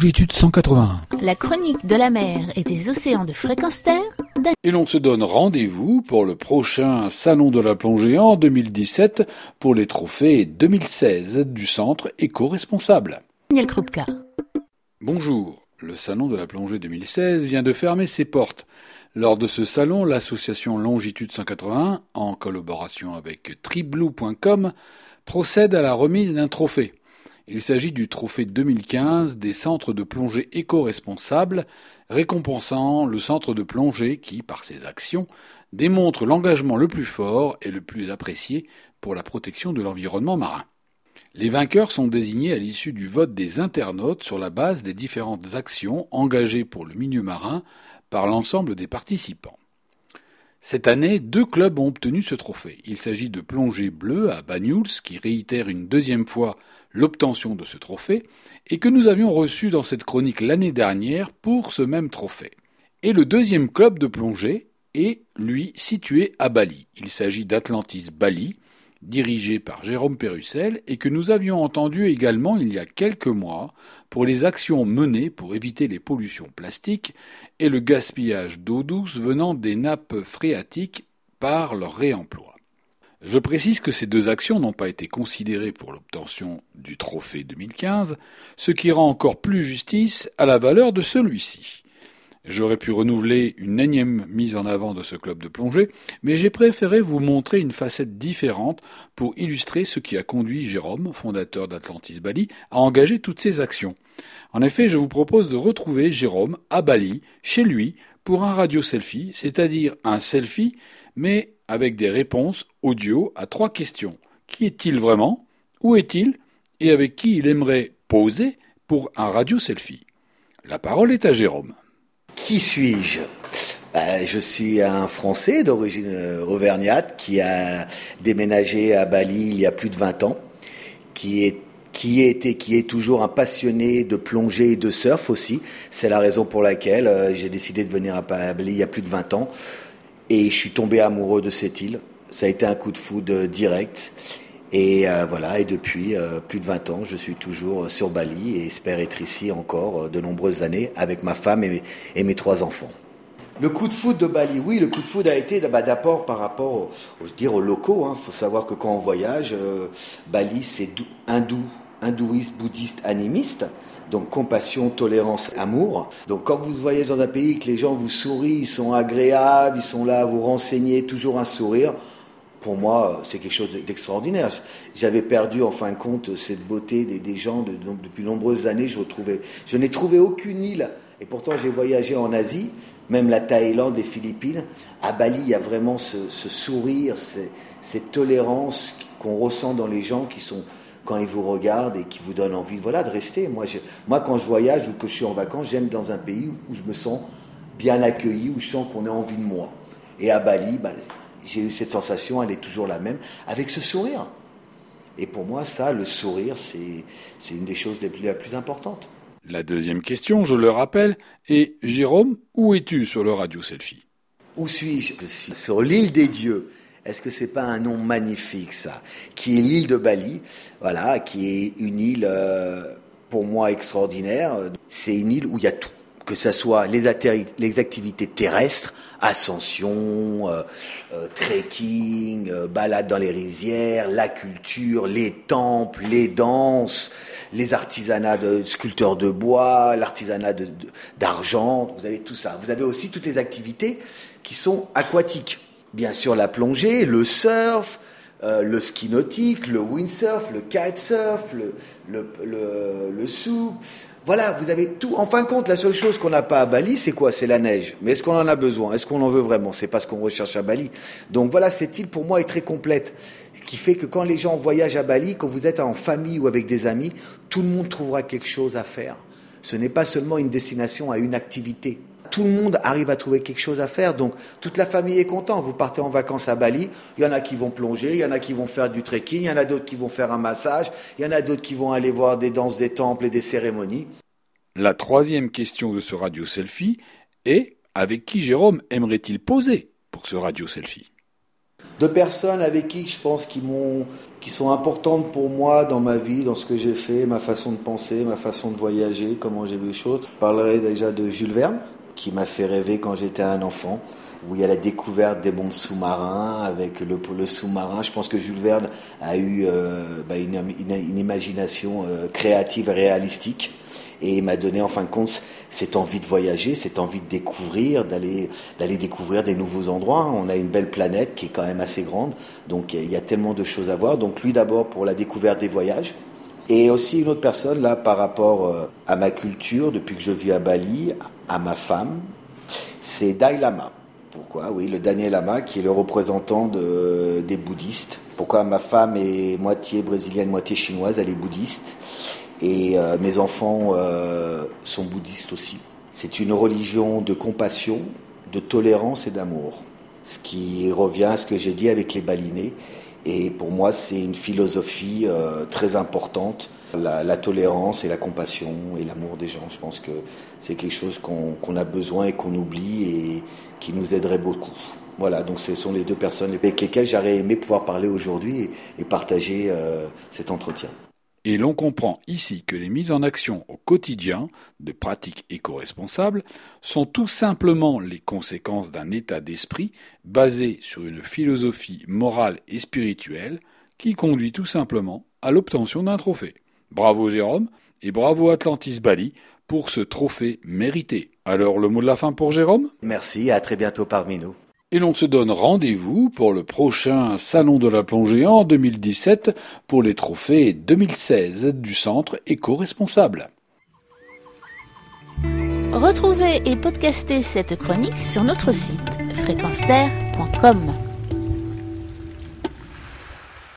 longitude 181. La chronique de la mer et des océans de fréquence terre. Et l'on se donne rendez-vous pour le prochain Salon de la plongée en 2017 pour les trophées 2016 du centre éco-responsable. Daniel Krupka. Bonjour. Le Salon de la plongée 2016 vient de fermer ses portes. Lors de ce salon, l'association Longitude 181, en collaboration avec triblue.com, procède à la remise d'un trophée. Il s'agit du trophée 2015 des centres de plongée éco-responsables, récompensant le centre de plongée qui, par ses actions, démontre l'engagement le plus fort et le plus apprécié pour la protection de l'environnement marin. Les vainqueurs sont désignés à l'issue du vote des internautes sur la base des différentes actions engagées pour le milieu marin par l'ensemble des participants. Cette année, deux clubs ont obtenu ce trophée. Il s'agit de Plongée Bleue à Banyuls, qui réitère une deuxième fois l'obtention de ce trophée, et que nous avions reçu dans cette chronique l'année dernière pour ce même trophée. Et le deuxième club de plongée est, lui, situé à Bali. Il s'agit d'Atlantis Bali, dirigé par Jérôme Pérussel, et que nous avions entendu également il y a quelques mois pour les actions menées pour éviter les pollutions plastiques et le gaspillage d'eau douce venant des nappes phréatiques par leur réemploi. Je précise que ces deux actions n'ont pas été considérées pour l'obtention du trophée 2015, ce qui rend encore plus justice à la valeur de celui-ci. J'aurais pu renouveler une énième mise en avant de ce club de plongée, mais j'ai préféré vous montrer une facette différente pour illustrer ce qui a conduit Jérôme, fondateur d'Atlantis Bali, à engager toutes ces actions. En effet, je vous propose de retrouver Jérôme à Bali, chez lui, pour un radio selfie, c'est-à-dire un selfie, mais avec des réponses audio à trois questions. Qui est-il vraiment? Où est-il? Et avec qui il aimerait poser pour un radio selfie? La parole est à Jérôme. Qui suis-je? Ben, je suis un Français d'origine euh, auvergnate qui a déménagé à Bali il y a plus de 20 ans, qui est qui qui est toujours un passionné de plongée et de surf aussi. C'est la raison pour laquelle euh, j'ai décidé de venir à Bali il y a plus de 20 ans. Et je suis tombé amoureux de cette île. Ça a été un coup de foudre direct. Et euh, voilà, et depuis euh, plus de 20 ans, je suis toujours sur Bali et espère être ici encore euh, de nombreuses années avec ma femme et mes, trois enfants. Le coup de foudre de Bali, oui, le coup de foudre a été bah, d'abord par rapport aux, dire, aux locaux. Il hein. faut savoir que quand on voyage, Bali, c'est hindou, hindouiste, bouddhiste, animiste donc compassion, tolérance, amour. Donc quand vous voyagez dans un pays que les gens vous sourient, ils sont agréables, ils sont là à vous renseigner, toujours un sourire, pour moi, c'est quelque chose d'extraordinaire. J'avais perdu, en fin de compte, cette beauté des, gens de, depuis nombreuses années. Je, retrouvais, je n'ai trouvé aucune île, et pourtant j'ai voyagé en Asie, même la Thaïlande, les Philippines. À Bali, il y a vraiment ce, sourire, cette tolérance qu'on ressent dans les gens qui sont quand ils vous regardent et qui vous donnent envie voilà, de rester. Moi, moi, quand je voyage ou que je suis en vacances, j'aime dans un pays où je me sens bien accueilli, où je sens qu'on a envie de moi. Et à Bali, bah, j'ai eu cette sensation, elle est toujours la même, avec ce sourire. Et pour moi, ça, le sourire, c'est une des choses les plus, les plus importantes. La deuxième question, je le rappelle, est Jérôme, où es-tu sur le radio selfie? Où suis-je? Je suis sur l'île des dieux. Est-ce que c'est pas un nom magnifique ça? Qui est l'île de Bali, voilà, qui est une île euh, pour moi extraordinaire. C'est une île où il y a tout, que ce soit les, les activités terrestres, ascension, euh, euh, trekking, balade dans les rizières, la culture, les temples, les danses, les artisanats de sculpteurs de bois, l'artisanat d'argent. vous avez tout ça. Vous avez aussi toutes les activités qui sont aquatiques bien sûr la plongée, le surf, euh, le ski nautique, le windsurf, le kitesurf, le, le, le. Voilà, vous avez tout. En fin de compte, la seule chose qu'on n'a pas à Bali, c'est quoi? C'est la neige. Mais est-ce qu'on en a besoin? Est-ce qu'on en veut vraiment? C'est pas ce qu'on recherche à Bali. Donc voilà, cette île pour moi est très complète. Ce qui fait que quand les gens voyagent à Bali, quand vous êtes en famille ou avec des amis, tout le monde trouvera quelque chose à faire. Ce n'est pas seulement une destination à une activité tout le monde arrive à trouver quelque chose à faire. Donc toute la famille est contente. Vous partez en vacances à Bali, il y en a qui vont plonger, il y en a qui vont faire du trekking, il y en a d'autres qui vont faire un massage, il y en a d'autres qui vont aller voir des danses des temples et des cérémonies. La troisième question de ce radio selfie est avec qui Jérôme aimerait-il poser pour ce radio selfie? Deux personnes avec qui je pense qui m'ont qui sont importantes pour moi dans ma vie, dans ce que j'ai fait, ma façon de penser, ma façon de voyager, comment j'ai vu les choses. Je parlerai déjà de Jules Verne, qui m'a fait rêver quand j'étais un enfant où il y a la découverte des mondes sous-marins avec le, sous-marin. Je pense que Jules Verne a eu euh, bah, une, une, imagination euh, créative et réalistique et il m'a donné en fin de compte cette envie de voyager, cette envie de découvrir, d'aller d'aller découvrir des nouveaux endroits. On a une belle planète qui est quand même assez grande, donc il y a tellement de choses à voir. Donc lui d'abord pour la découverte des voyages. Et aussi une autre personne là par rapport euh, à ma culture depuis que je vis à Bali, à ma femme, c'est Dalai Lama. Pourquoi? Oui, le Daniel Lama, qui est le représentant de, des bouddhistes. Pourquoi ma femme est moitié brésilienne, moitié chinoise, elle est bouddhiste. Et euh, mes enfants euh, sont bouddhistes aussi. C'est une religion de compassion, de tolérance et d'amour. Ce qui revient à ce que j'ai dit avec les balinés. Et pour moi, c'est une philosophie euh, très importante la, tolérance et la compassion et l'amour des gens. Je pense que c'est quelque chose qu'on a besoin et qu'on oublie et qui nous aiderait beaucoup. Voilà, donc ce sont les deux personnes avec lesquelles j'aurais aimé pouvoir parler aujourd'hui et, partager euh, cet entretien. Et l'on comprend ici que les mises en action au quotidien de pratiques éco-responsables sont tout simplement les conséquences d'un état d'esprit basé sur une philosophie morale et spirituelle qui conduit tout simplement à l'obtention d'un trophée. Bravo Jérôme et bravo Atlantis Bali pour ce trophée mérité. Alors le mot de la fin pour Jérôme? Merci, à très bientôt parmi nous. Et l'on se donne rendez-vous pour le prochain Salon de la plongée en 2017 pour les trophées 2016 du Centre éco-responsable. Retrouvez et podcastez cette chronique sur notre site fréquence